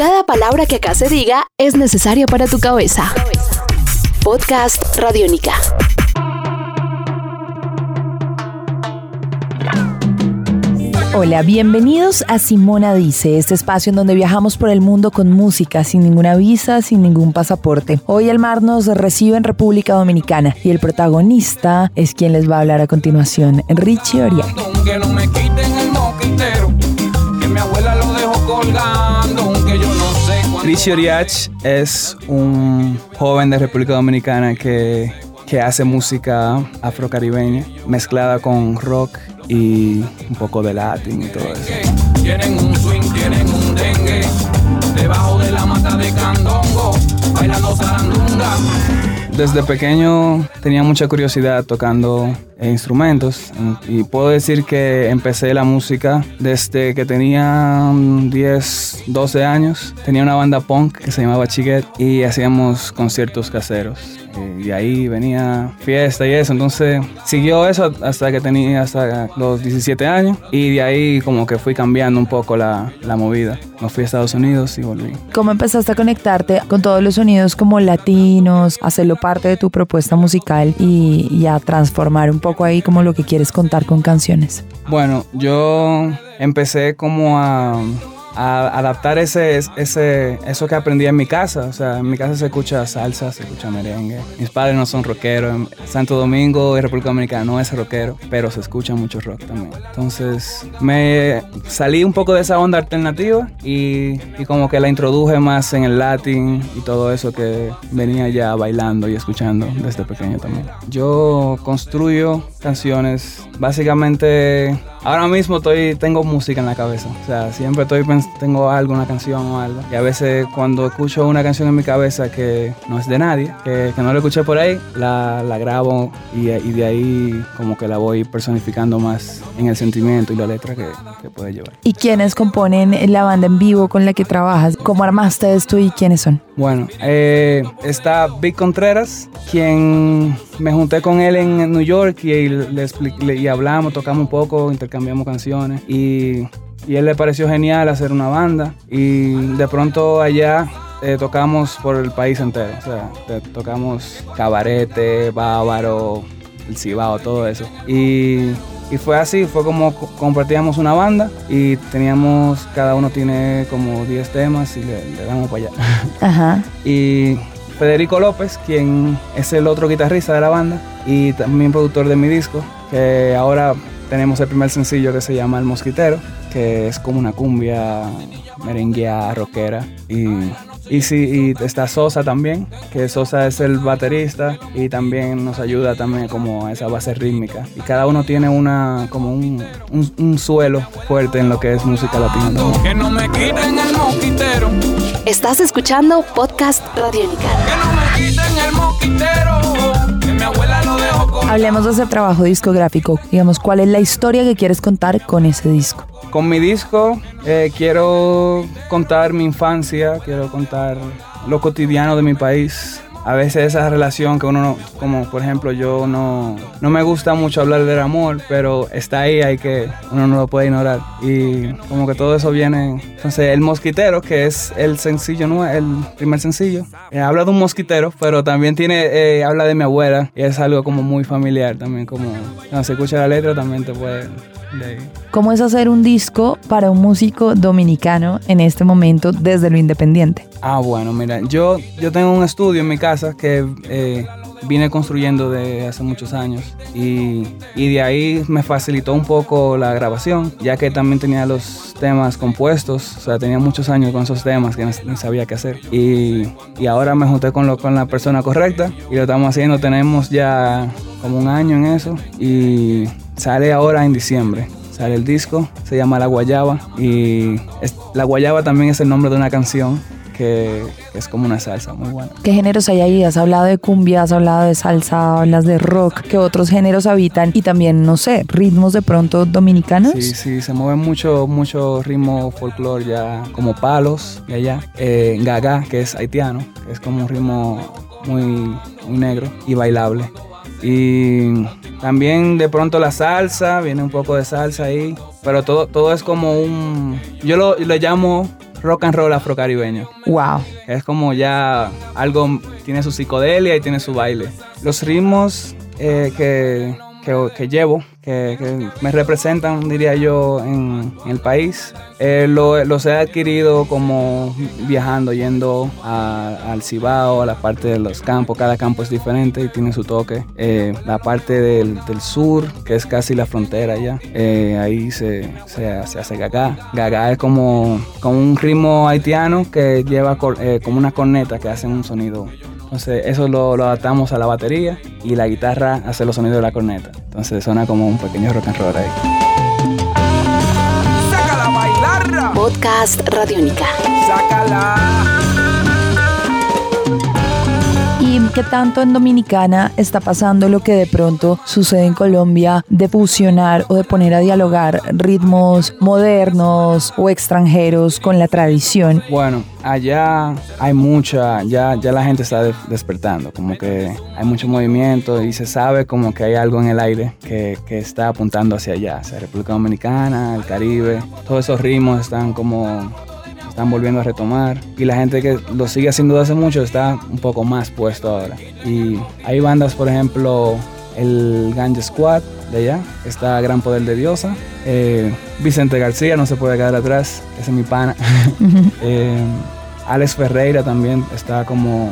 Cada palabra que acá se diga es necesaria para tu cabeza. Podcast Radiónica. Hola, bienvenidos a Simona Dice, este espacio en donde viajamos por el mundo con música, sin ninguna visa, sin ningún pasaporte. Hoy el mar nos recibe en República Dominicana y el protagonista es quien les va a hablar a continuación, Richie Orián. Richie Oriach es un joven de República Dominicana que, que hace música afrocaribeña mezclada con rock y un poco de latín y todo eso. Tienen un swing, tienen un dengue, debajo de la mata de candongo, bailando. Desde pequeño tenía mucha curiosidad tocando instrumentos y puedo decir que empecé la música desde que tenía mm, 10, 12 años. Tenía una banda punk que se llamaba Chiguet y hacíamos conciertos caseros. Y ahí venía fiesta y eso. Entonces siguió eso hasta que tenía hasta los 17 años y de ahí como que fui cambiando un poco la, la movida. Me fui a Estados Unidos y volví. ¿Cómo empezaste a conectarte con todos los sonidos como latinos, hacerlo parte de tu propuesta musical y, y a transformar un poco ahí como lo que quieres contar con canciones? Bueno, yo empecé como a, a adaptar ese, ese, eso que aprendí en mi casa. O sea, en mi casa se escucha salsa, se escucha merengue. Mis padres no son rockeros. Santo Domingo y República Dominicana no es rockero, pero se escucha mucho rock también. Entonces, me salí un poco de esa onda alternativa y, y como que la introduje más en el latín y todo eso que venía ya bailando y escuchando desde pequeño también. Yo construyo canciones básicamente ahora mismo estoy tengo música en la cabeza o sea siempre estoy tengo algo una canción o algo y a veces cuando escucho una canción en mi cabeza que no es de nadie que, que no la escuché por ahí la, la grabo y, y de ahí como que la voy personificando más en el sentimiento y la letra que, que puede llevar ¿Y quiénes componen la banda en vivo con la que trabajas? ¿Cómo armaste esto y quiénes son? Bueno, eh, está Vic Contreras, quien me junté con él en New York y, le expli- le- y hablamos, tocamos un poco, intercambiamos canciones y, y él le pareció genial hacer una banda y de pronto allá eh, tocamos por el país entero, o sea, te- tocamos Cabarete, Bávaro, El Cibao, todo eso. Y, y fue así, fue como co- compartíamos una banda y teníamos, cada uno tiene como 10 temas y le, le damos para allá. Ajá. y Federico López, quien es el otro guitarrista de la banda y también productor de mi disco, que ahora tenemos el primer sencillo que se llama El Mosquitero, que es como una cumbia merenguea, rockera. Y, y sí, y está Sosa también, que Sosa es el baterista y también nos ayuda también como a esa base rítmica. Y cada uno tiene una, como un, un- un suelo fuerte en lo que es música latina. Que no me quiten el moquitero, Estás escuchando Podcast Radiónica. que no me quiten el moquitero, que mi abuela. Hablemos de ese trabajo discográfico. Digamos, ¿cuál es la historia que quieres contar con ese disco? Con mi disco eh, quiero contar mi infancia, quiero contar lo cotidiano de mi país. A veces esa relación que uno no, como por ejemplo yo no, no me gusta mucho hablar del amor, pero está ahí, hay que, uno no lo puede ignorar. Y como que todo eso viene. Entonces El Mosquitero, que es el sencillo, ¿no? el primer sencillo, eh, habla de un mosquitero, pero también tiene, eh, habla de mi abuela y es algo como muy familiar también, como cuando se escucha la letra también te puede... ¿Cómo es hacer un disco para un músico dominicano en este momento desde lo independiente? Ah, bueno, mira, yo, yo tengo un estudio en mi casa que eh, vine construyendo de hace muchos años y, y de ahí me facilitó un poco la grabación, ya que también tenía los temas compuestos, o sea, tenía muchos años con esos temas que no, ni sabía qué hacer. Y, y ahora me junté con, lo, con la persona correcta y lo estamos haciendo, tenemos ya como un año en eso y sale ahora en diciembre. Sale el disco, se llama La Guayaba y es- La Guayaba también es el nombre de una canción que, es como una salsa muy buena. ¿Qué géneros hay ahí? Has hablado de cumbia, has hablado de salsa, hablas de rock. ¿Qué otros géneros habitan? Y también, no sé, ritmos de pronto dominicanos. Sí, sí, se mueve mucho, mucho ritmo folclore ya, como palos de allá. Eh, gaga, que es haitiano, que es como un ritmo muy, muy negro y bailable. Y también de pronto la salsa, viene un poco de salsa ahí, pero todo, todo es como un, yo lo, lo llamo rock and roll afrocaribeño. Wow. Es como ya algo, tiene su psicodelia y tiene su baile. Los ritmos eh, que, que, llevo que, me representan, diría yo, en, el país. Eh, lo, los he adquirido como viajando, yendo a, al Cibao, a la parte de los campos. Cada campo es diferente y tiene su toque. Eh, la parte del, sur, que es casi la frontera ya, eh, ahí se, se, hace gaga. Gaga es como, como un ritmo haitiano que lleva eh, como una corneta que hace un sonido entonces eso lo, lo, adaptamos a la batería y la guitarra hace los sonidos de la corneta. Entonces suena como un pequeño rock and roll ahí. ¡Sácala a bailar! Podcast Radiónica. ¡Sácala! ¿Y qué tanto en Dominicana está pasando lo que de pronto sucede en Colombia de fusionar o de poner a dialogar ritmos modernos o extranjeros con la tradición? Bueno, allá hay mucha, ya, ya la gente está de, despertando, como que hay mucho movimiento y se sabe como que hay algo en el aire que, que está apuntando hacia allá, o sea, República Dominicana, el Caribe, todos esos ritmos están como están volviendo a retomar y la gente que lo sigue haciendo desde hace mucho está un poco más puesto ahora. Y hay bandas, por ejemplo, el Ganja Squad de allá, está Gran Poder de Diosa, eh, Vicente García, no se puede quedar atrás, ese es mi pana. eh, Alex Ferreira también está como,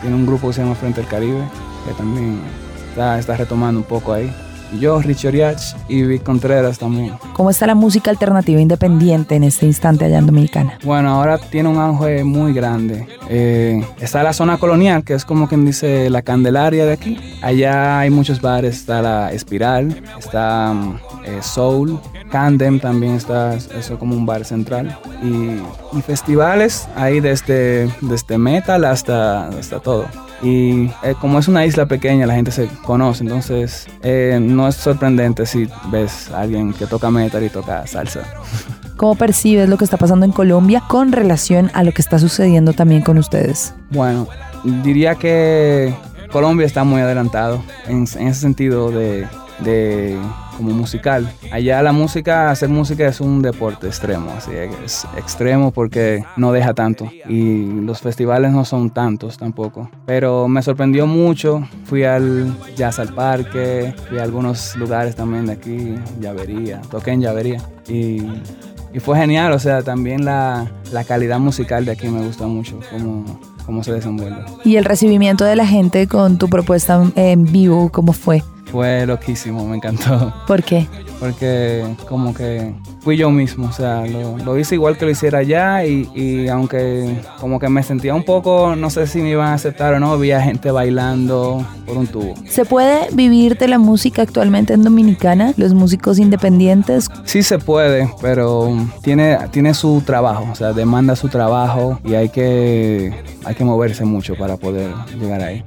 tiene un grupo que se llama Frente al Caribe, que también está, está retomando un poco ahí. Yo, Richie Oriach y Vic Contreras también. ¿Cómo está la música alternativa independiente en este instante allá en Dominicana? Bueno, ahora tiene un auge muy grande. Eh, está la zona colonial, que es como quien dice la Candelaria de aquí. Allá hay muchos bares, está la Espiral, está eh, Soul, Candem también está, eso como un bar central. Y, y festivales, hay desde, desde metal hasta, hasta todo. Y eh, como es una isla pequeña, la gente se conoce, entonces eh, no es sorprendente si ves a alguien que toca metal y toca salsa. ¿Cómo percibes lo que está pasando en Colombia con relación a lo que está sucediendo también con ustedes? Bueno, diría que Colombia está muy adelantado en, en ese sentido de, de como musical. Allá la música, hacer música es un deporte extremo, así es extremo porque no deja tanto y los festivales no son tantos tampoco. Pero me sorprendió mucho, fui al Jazz al Parque, fui a algunos lugares también de aquí, Llavería, toqué en Llavería y, y fue genial, o sea, también la, la calidad musical de aquí me gusta mucho, como cómo se desenvuelve. ¿Y el recibimiento de la gente con tu propuesta en vivo, cómo fue? Fue loquísimo, me encantó. ¿Por qué? Porque como que fui yo mismo, o sea, lo, lo hice igual que lo hiciera allá y, y, aunque como que me sentía un poco, no sé si me iban a aceptar o no, había gente bailando por un tubo. ¿Se puede vivir de la música actualmente en Dominicana, los músicos independientes? Sí se puede, pero tiene, tiene su trabajo, o sea, demanda su trabajo y hay que, hay que moverse mucho para poder llegar ahí.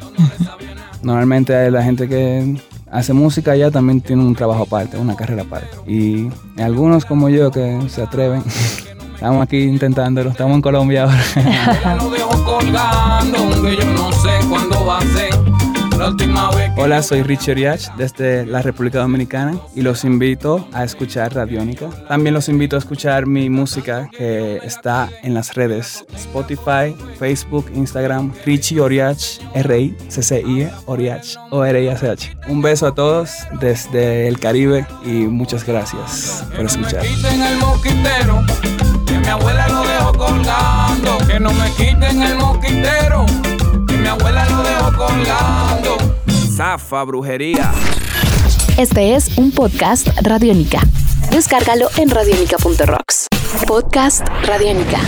Normalmente la gente que hace música ya también tiene un trabajo aparte, una carrera aparte. Y algunos como yo que se atreven, estamos aquí intentándolo, estamos en Colombia ahora. Lo dejo colgando, yo no sé cuándo va a ser. Hola, soy Richard Yach desde la República Dominicana y los invito a escuchar Radiónica. También los invito a escuchar mi música que está en las redes Spotify, Facebook, Instagram, Richie Oriach, R-I-C-C-I, Oriach, O-R-I-A-C-H. Un beso a todos desde el Caribe y muchas gracias por escuchar. quiten el mosquitero, que mi abuela lo dejó colgando. Que no me quiten el mosquitero, que mi abuela lo dejó colgando. Zafa, brujería. Este es un podcast Radiónica. Descárgalo en radiónica.rocks. Podcast Radiónica.